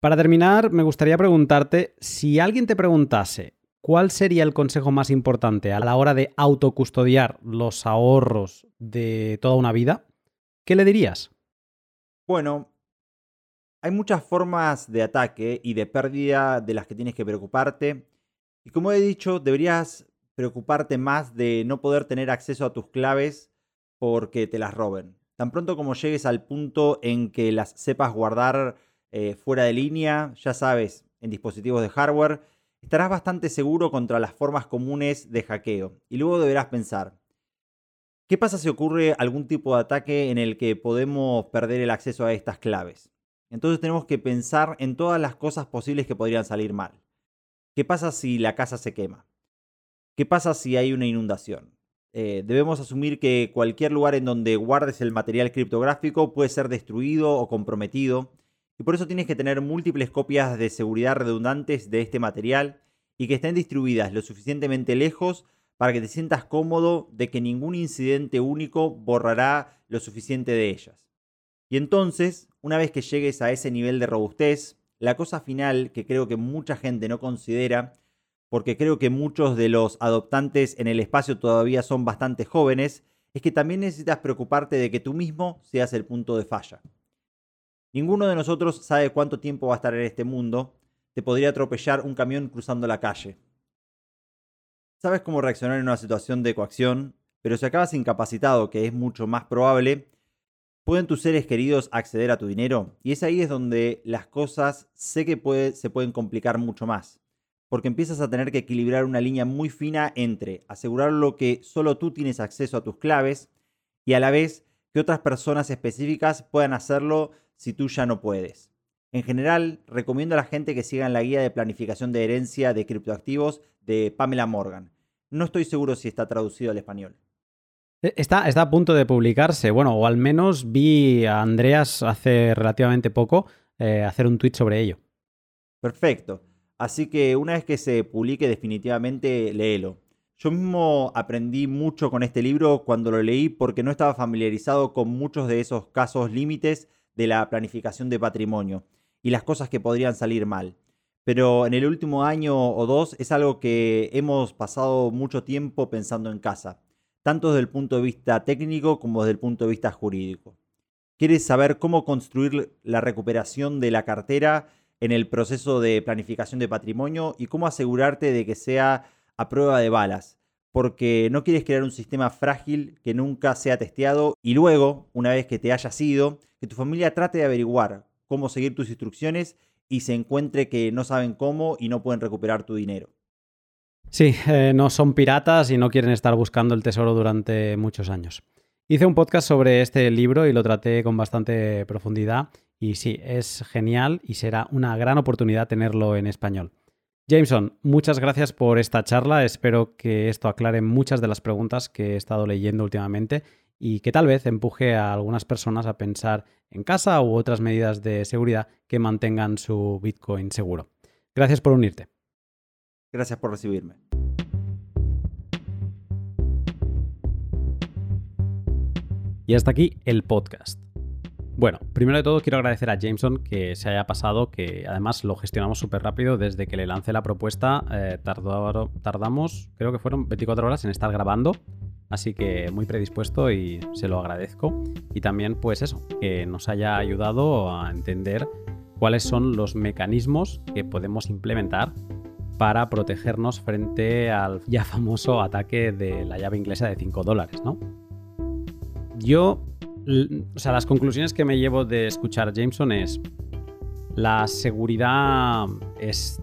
Para terminar, me gustaría preguntarte, si alguien te preguntase, ¿cuál sería el consejo más importante a la hora de autocustodiar los ahorros de toda una vida? ¿Qué le dirías? Bueno, hay muchas formas de ataque y de pérdida de las que tienes que preocuparte. Y como he dicho, deberías preocuparte más de no poder tener acceso a tus claves porque te las roben. Tan pronto como llegues al punto en que las sepas guardar eh, fuera de línea, ya sabes, en dispositivos de hardware, estarás bastante seguro contra las formas comunes de hackeo. Y luego deberás pensar, ¿qué pasa si ocurre algún tipo de ataque en el que podemos perder el acceso a estas claves? Entonces tenemos que pensar en todas las cosas posibles que podrían salir mal. ¿Qué pasa si la casa se quema? ¿Qué pasa si hay una inundación? Eh, debemos asumir que cualquier lugar en donde guardes el material criptográfico puede ser destruido o comprometido y por eso tienes que tener múltiples copias de seguridad redundantes de este material y que estén distribuidas lo suficientemente lejos para que te sientas cómodo de que ningún incidente único borrará lo suficiente de ellas. Y entonces, una vez que llegues a ese nivel de robustez, la cosa final que creo que mucha gente no considera, porque creo que muchos de los adoptantes en el espacio todavía son bastante jóvenes, es que también necesitas preocuparte de que tú mismo seas el punto de falla. Ninguno de nosotros sabe cuánto tiempo va a estar en este mundo. Te podría atropellar un camión cruzando la calle. Sabes cómo reaccionar en una situación de coacción, pero si acabas incapacitado, que es mucho más probable, ¿pueden tus seres queridos acceder a tu dinero? Y es ahí es donde las cosas sé que se pueden complicar mucho más. Porque empiezas a tener que equilibrar una línea muy fina entre asegurar lo que solo tú tienes acceso a tus claves y a la vez que otras personas específicas puedan hacerlo si tú ya no puedes. En general, recomiendo a la gente que sigan la guía de planificación de herencia de criptoactivos de Pamela Morgan. No estoy seguro si está traducido al español. E, está, está a punto de publicarse, bueno, o al menos vi a Andreas hace relativamente poco eh, hacer un tweet sobre ello. Perfecto. Así que una vez que se publique definitivamente, léelo. Yo mismo aprendí mucho con este libro cuando lo leí porque no estaba familiarizado con muchos de esos casos límites de la planificación de patrimonio y las cosas que podrían salir mal. Pero en el último año o dos es algo que hemos pasado mucho tiempo pensando en casa, tanto desde el punto de vista técnico como desde el punto de vista jurídico. ¿Quieres saber cómo construir la recuperación de la cartera en el proceso de planificación de patrimonio y cómo asegurarte de que sea a prueba de balas? Porque no quieres crear un sistema frágil que nunca sea testeado y luego, una vez que te haya ido, que tu familia trate de averiguar cómo seguir tus instrucciones y se encuentre que no saben cómo y no pueden recuperar tu dinero. Sí, eh, no son piratas y no quieren estar buscando el tesoro durante muchos años. Hice un podcast sobre este libro y lo traté con bastante profundidad y sí, es genial y será una gran oportunidad tenerlo en español. Jameson, muchas gracias por esta charla. Espero que esto aclare muchas de las preguntas que he estado leyendo últimamente y que tal vez empuje a algunas personas a pensar en casa u otras medidas de seguridad que mantengan su Bitcoin seguro. Gracias por unirte. Gracias por recibirme. Y hasta aquí el podcast. Bueno, primero de todo quiero agradecer a Jameson que se haya pasado, que además lo gestionamos súper rápido. Desde que le lancé la propuesta, eh, tardamos, creo que fueron 24 horas en estar grabando. Así que muy predispuesto y se lo agradezco. Y también, pues eso, que nos haya ayudado a entender cuáles son los mecanismos que podemos implementar para protegernos frente al ya famoso ataque de la llave inglesa de 5 dólares, ¿no? Yo o sea, las conclusiones que me llevo de escuchar a Jameson es la seguridad es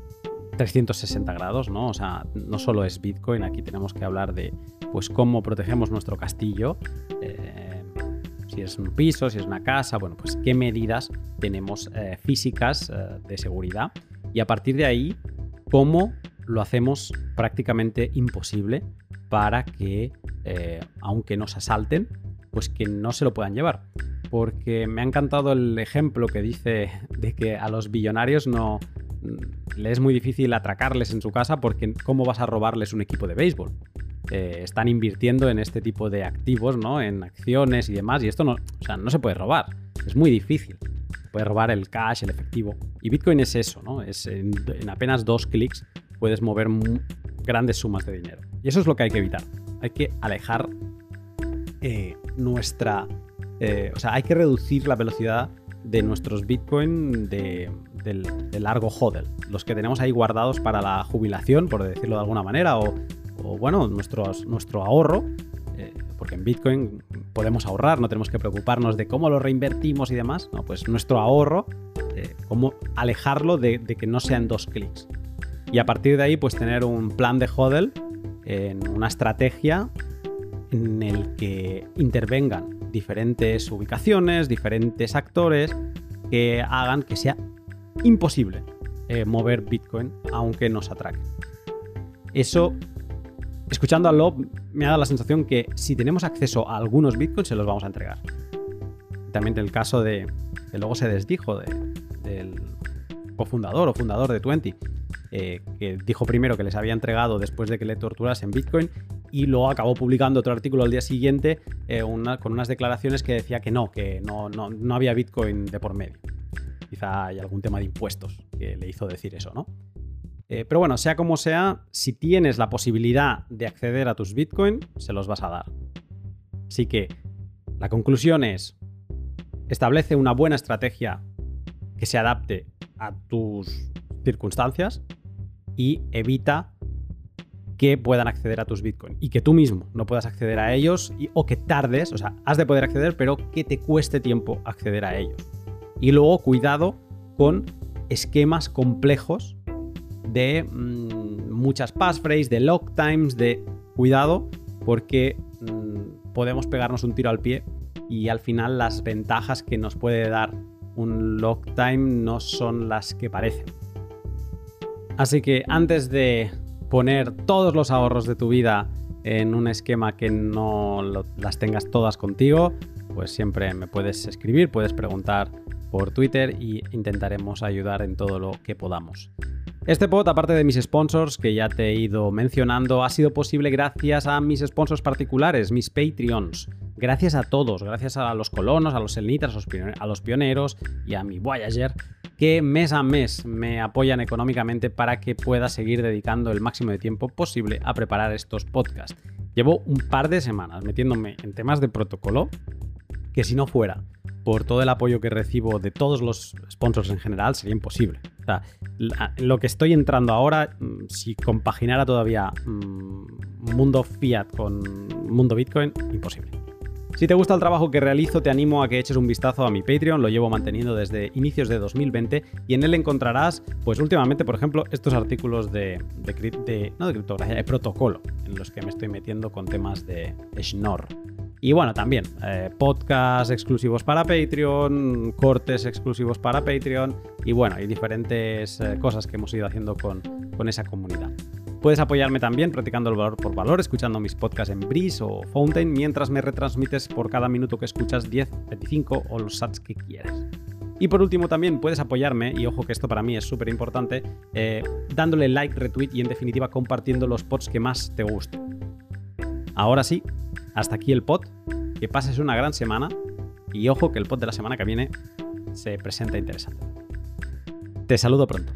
360 grados, ¿no? O sea, no solo es Bitcoin, aquí tenemos que hablar de pues cómo protegemos nuestro castillo, eh, si es un piso, si es una casa, bueno, pues qué medidas tenemos eh, físicas eh, de seguridad y a partir de ahí, cómo lo hacemos prácticamente imposible para que, aunque nos asalten, pues que no se lo puedan llevar. Porque me ha encantado el ejemplo que dice de que a los billonarios no mm, le es muy difícil atracarles en su casa porque ¿cómo vas a robarles un equipo de béisbol? Eh, están invirtiendo en este tipo de activos, ¿no? En acciones y demás, y esto no, o sea, no se puede robar. Es muy difícil. Se puede robar el cash, el efectivo. Y Bitcoin es eso, ¿no? Es en, apenas dos clics puedes mover grandes sumas de dinero. Y eso es lo que hay que evitar. Hay que alejar eh, nuestra... Eh, o sea, hay que reducir la velocidad de nuestros Bitcoin de, largo hodl, los que tenemos ahí guardados para la jubilación, por decirlo de alguna manera, o, bueno, nuestro ahorro, eh, porque en Bitcoin podemos ahorrar, no tenemos que preocuparnos de cómo lo reinvertimos y demás, no, pues nuestro ahorro, eh, cómo alejarlo de, de, que no sean dos clics. Y a partir de ahí, pues tener un plan de hodl, en una estrategia en el que intervengan diferentes ubicaciones, diferentes actores que hagan que sea imposible eh, mover Bitcoin aunque nos atraquen. Eso, escuchando a Lob, me ha dado la sensación que si tenemos acceso a algunos Bitcoins se los vamos a entregar. También el caso de que luego se desdijo del cofundador o fundador de Twenty, eh, que dijo primero que les había entregado después de que le torturasen Bitcoin y luego acabó publicando otro artículo al día siguiente eh, con unas declaraciones que decía que no, que no, no, había Bitcoin de por medio. Quizá hay algún tema de impuestos que le hizo decir eso, ¿no? Eh, pero bueno, sea como sea, si tienes la posibilidad de acceder a tus Bitcoin, se los vas a dar. Así que la conclusión es, establece una buena estrategia que se adapte a tus circunstancias y evita que puedan acceder a tus Bitcoin y que tú mismo no puedas acceder a ellos o que tardes, o sea, has de poder acceder, pero que te cueste tiempo acceder a ellos. Y luego cuidado con esquemas complejos de mm, muchas passphrase, de lock times, de cuidado porque mm, podemos pegarnos un tiro al pie y al final las ventajas que nos puede dar un lock time no son las que parecen. Así que antes de poner todos los ahorros de tu vida en un esquema que no las tengas todas contigo, pues siempre me puedes escribir, puedes preguntar por Twitter y intentaremos ayudar en todo lo que podamos. Este pod, aparte de mis sponsors que ya te he ido mencionando, ha sido posible gracias a mis sponsors particulares, mis Patreons. Gracias a todos, gracias a los colonos, a los selnitas, a los pioneros y a mi Voyager que mes a mes me apoyan económicamente para que pueda seguir dedicando el máximo de tiempo posible a preparar estos podcasts. Llevo un par de semanas metiéndome en temas de protocolo que si no fuera por todo el apoyo que recibo de todos los sponsors en general sería imposible. O sea, lo que estoy entrando ahora, mm, si compaginara todavía mm, mundo fiat con mundo Bitcoin, imposible. Si te gusta el trabajo que realizo, te animo a que eches un vistazo a mi Patreon, lo llevo manteniendo desde inicios de 2020 y en él encontrarás, pues últimamente, por ejemplo, estos artículos de, no de criptografía, de protocolo, en los que me estoy metiendo con temas de Schnorr. Y bueno, también eh, podcasts exclusivos para Patreon, cortes exclusivos para Patreon y bueno, hay diferentes eh, cosas que hemos ido haciendo con, con esa comunidad. Puedes apoyarme también practicando el valor por valor, escuchando mis podcasts en Breeze o Fountain, mientras me retransmites por cada minuto que escuchas 10, 25 o los sats que quieras. Y por último también puedes apoyarme, y ojo que esto para mí es súper importante, eh, dándole like, retweet y en definitiva compartiendo los pods que más te gusten. Ahora sí, hasta aquí el pod, que pases una gran semana y ojo que el pod de la semana que viene se presenta interesante. Te saludo pronto.